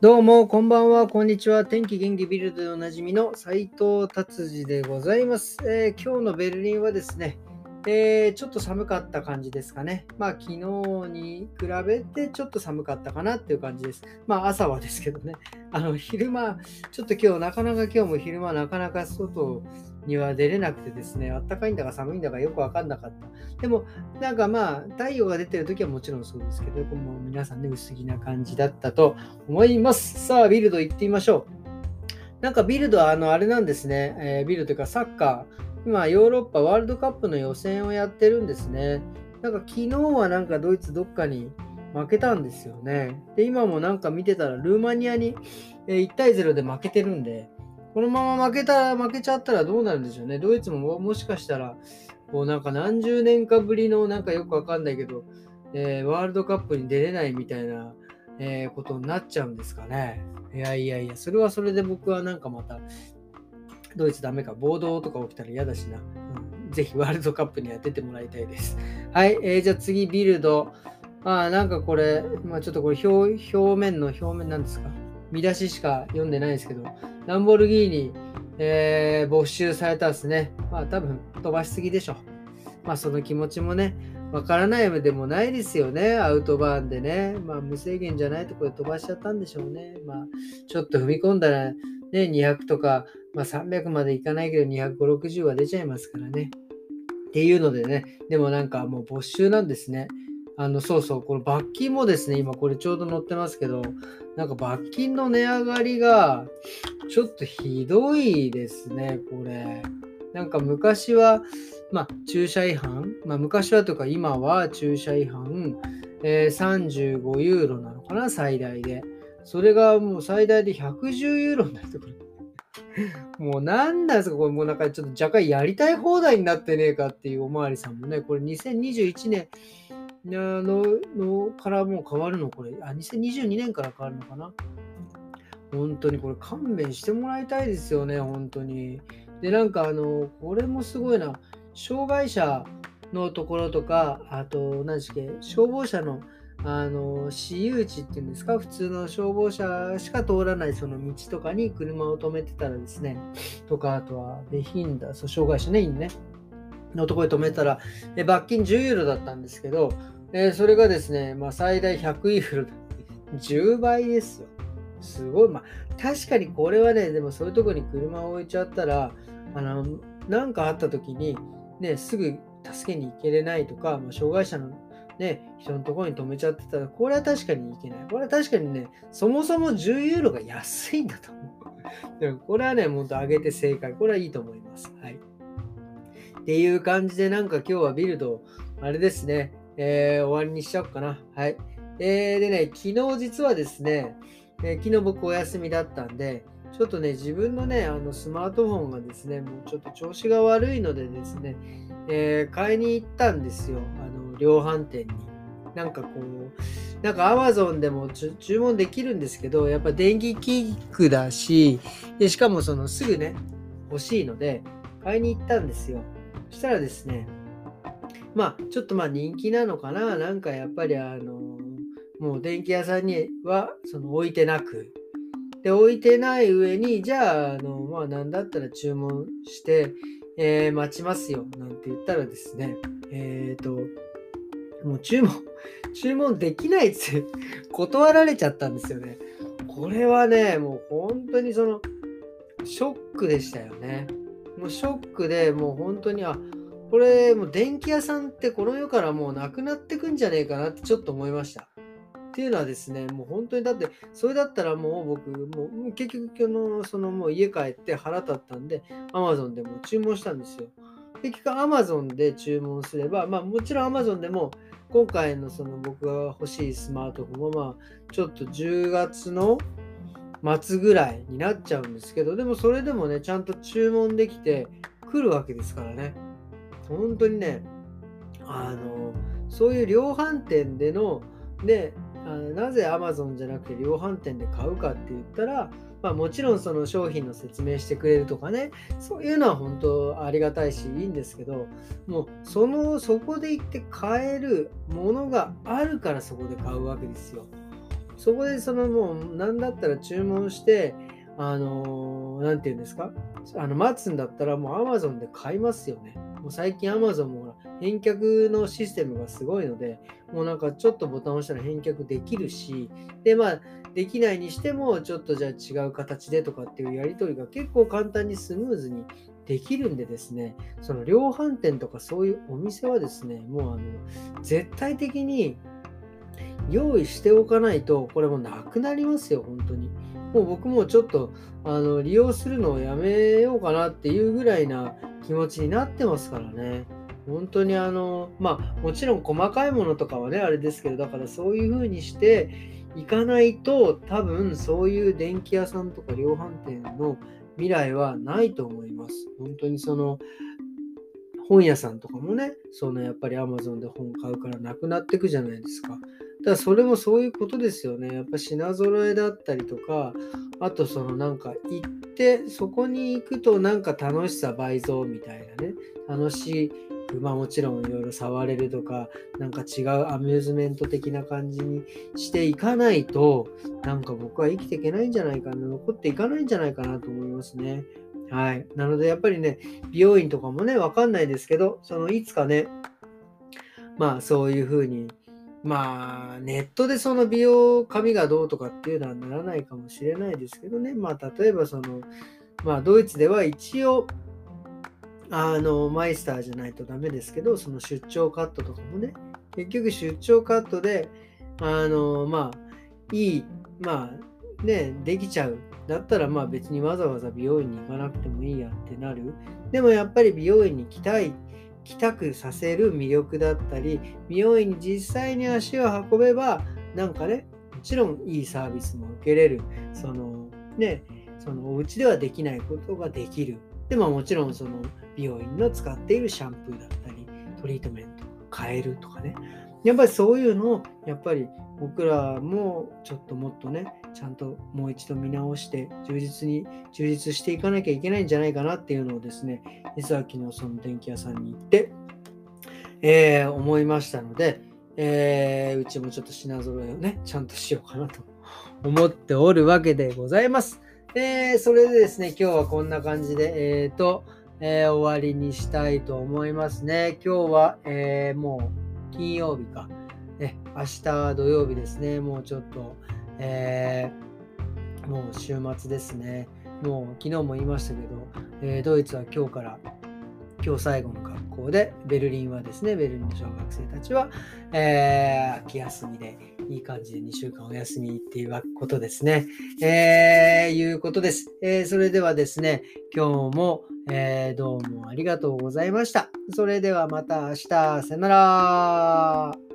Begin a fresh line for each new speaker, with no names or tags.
どうも、こんばんは、こんにちは。天気元気ビルドでおなじみの斎藤達治でございます、えー、今日のベルリンはですね、えー、ちょっと寒かった感じですかね。まあ、昨日に比べてちょっと寒かったかなっていう感じです。まあ、朝はですけどね。あの、昼間、ちょっと今日、なかなか今日も昼間、なかなか外には出れなくてですね、あったかいんだか寒いんだかよくわかんなかった。でも、なんかまあ、太陽が出てる時はもちろんそうですけど、もう皆さんね、薄着な感じだったと思います。さあ、ビルド行ってみましょう。なんかビルドはあの、あれなんですね、えー、ビルドというかサッカー、今、ヨーロッパワールドカップの予選をやってるんですね。なんか昨日はなんかドイツどっかに負けたんですよね。で、今もなんか見てたらルーマニアに1対0で負けてるんで、このまま負けたら、負けちゃったらどうなるんでしょうね。ドイツももしかしたら、こうなんか何十年かぶりのなんかよくわかんないけど、えー、ワールドカップに出れないみたいな、えー、ことになっちゃうんですかね。いやいやいや、それはそれで僕はなんかまたドイツダメか、暴動とか起きたら嫌だしな。うん、ぜひワールドカップには出てもらいたいです。はい、えー、じゃあ次、ビルド。ああ、なんかこれ、まあ、ちょっとこれ表、表面の表面なんですか？見出ししか読んでないですけど、ランボルギーニ、えー、没収されたんですね。まあ多分飛ばしすぎでしょ。まあその気持ちもね、わからないでもないですよね。アウトバーンでね。まあ無制限じゃないところで飛ばしちゃったんでしょうね。まあちょっと踏み込んだらね、200とかまあ、300までいかないけど250、60は出ちゃいますからね。っていうのでね、でもなんかもう没収なんですね。あの、そうそう、この罰金もですね、今これちょうど載ってますけど、なんか罰金の値上がりがちょっとひどいですね、これ。なんか昔は、まあ、駐車違反、まあ、昔はとか今は駐車違反、えー、35ユーロなのかな、最大で。それがもう最大で110ユーロになるところ。もう何なんですかこれもうなんかちょっと若干やりたい放題になってねえかっていうおまわりさんもね、これ2021年ののからもう変わるのこれ、あ、2022年から変わるのかな。本当にこれ勘弁してもらいたいですよね、本当に。で、なんかあの、これもすごいな、障害者のところとか、あと、何でしたっけ、消防車のあの私有地っていうんですか？普通の消防車しか通らないその道とかに車を止めてたらですね。とかあとはベヒンダそう障害者ねいいね。のところで止めたらえ罰金10ユーロだったんですけど、え、それがですね、まあ、最大100ユーロ10倍ですよすごいまあ確かにこれはねでもそういうとこに車を置いちゃったらあの何かあった時にねすぐ助けに行けれないとか、まあ、障害者のね、人のところに止めちゃってたら、これは確かにいけない。これは確かにね、そもそも10ユーロが安いんだと思う。でもこれはね、もっと上げて正解。これはいいと思います。はい。っていう感じで、なんか今日はビルド、あれですね、えー、終わりにしちゃおうかな。はい。えー、でね、昨日実はですね、えー、昨日僕お休みだったんで、ちょっとね、自分のね、あのスマートフォンがですね、もうちょっと調子が悪いのでですね、えー、買いに行ったんですよ。あの量販店に。なんかこう、なんか Amazon でも注文できるんですけど、やっぱ電気器具だし、でしかもそのすぐね、欲しいので、買いに行ったんですよ。そしたらですね、まあ、ちょっとまあ人気なのかな。なんかやっぱりあの、もう電気屋さんにはその置いてなく、で、置いてない上に、じゃあ、あの、まあ、なんだったら注文して、えー、待ちますよ、なんて言ったらですね、えっ、ー、と、もう注文、注文できないって断られちゃったんですよね。これはね、もう本当にその、ショックでしたよね。もうショックでもう本当に、あ、これもう電気屋さんってこの世からもうなくなってくんじゃねえかなってちょっと思いました。っていうのはですね、もう本当にだって、それだったらもう僕、もう結局の、そのもう家帰って腹立ったんで、Amazon でも注文したんですよ。結局 Amazon で注文すれば、まあもちろん Amazon でも今回のその僕が欲しいスマートフォンはまあちょっと10月の末ぐらいになっちゃうんですけど、でもそれでもね、ちゃんと注文できて来るわけですからね。本当にね、あの、そういう量販店での、で、あなぜ Amazon じゃなくて量販店で買うかって言ったら、まあ、もちろんその商品の説明してくれるとかねそういうのは本当ありがたいしいいんですけどもうそのそこで行って買えるものがあるからそこで買うわけですよ。そこでそのもう何だったら注文してあのー、て言うんですか？あの待つんだったらもう Amazon で買いますよね。もう最近 Amazon も返却のシステムがすごいので、もうなんかちょっとボタンを押したら返却できるし、で、まあ、できないにしても、ちょっとじゃあ違う形でとかっていうやり取りが結構簡単にスムーズにできるんでですね、その量販店とかそういうお店はですね、もうあの、絶対的に用意しておかないと、これもなくなりますよ、本当に。もう僕もちょっとあの利用するのをやめようかなっていうぐらいな気持ちになってますからね。本当にあの、まあもちろん細かいものとかはね、あれですけど、だからそういう風にしていかないと、多分そういう電気屋さんとか量販店の未来はないと思います。本当にその、本屋さんとかもね、そのやっぱり Amazon で本買うからなくなっていくじゃないですか。だからそれもそういうことですよね。やっぱ品揃えだったりとか、あとそのなんか行って、そこに行くとなんか楽しさ倍増みたいなね、楽しい、まあもちろんいろいろ触れるとか、なんか違うアミューズメント的な感じにしていかないと、なんか僕は生きていけないんじゃないかな、残っていかないんじゃないかなと思いますね。はい。なので、やっぱりね、美容院とかもね、わかんないですけど、そのいつかね、まあそういうふうに、まあネットでその美容髪がどうとかっていうのはならないかもしれないですけどね、まあ例えばその、まあドイツでは一応、あの、マイスターじゃないとダメですけど、その出張カットとかもね、結局出張カットで、あの、まあ、いい、まあ、ね、できちゃう。だったらまあ別にわざわざ美容院に行かなくてもいいやってなる。でもやっぱり美容院に来たい、来たくさせる魅力だったり、美容院に実際に足を運べば、なんかね、もちろんいいサービスも受けれる。そのね、そのお家ではできないことができる。でももちろんその美容院の使っているシャンプーだったり、トリートメントを変えるとかね。やっぱりそういうのを、やっぱり僕らもちょっともっとね、ちゃんともう一度見直して、充実に、充実していかなきゃいけないんじゃないかなっていうのをですね、実は昨日その電気屋さんに行って、えー、思いましたので、えー、うちもちょっと品揃えをね、ちゃんとしようかなと思っておるわけでございます。えー、それでですね、今日はこんな感じで、えっ、ー、と、えー、終わりにしたいと思いますね。今日は、えー、もう金曜日か。ね、明日土曜日ですね。もうちょっと、えー、もう週末ですね。もう昨日も言いましたけど、えー、ドイツは今日から今日最後の格好で、ベルリンはですね、ベルリンの小学生たちは、えー、秋休みで、いい感じで2週間お休みっていうことですね。えー、いうことです。えー、それではですね、今日も、えー、どうもありがとうございました。それではまた明日、さよなら。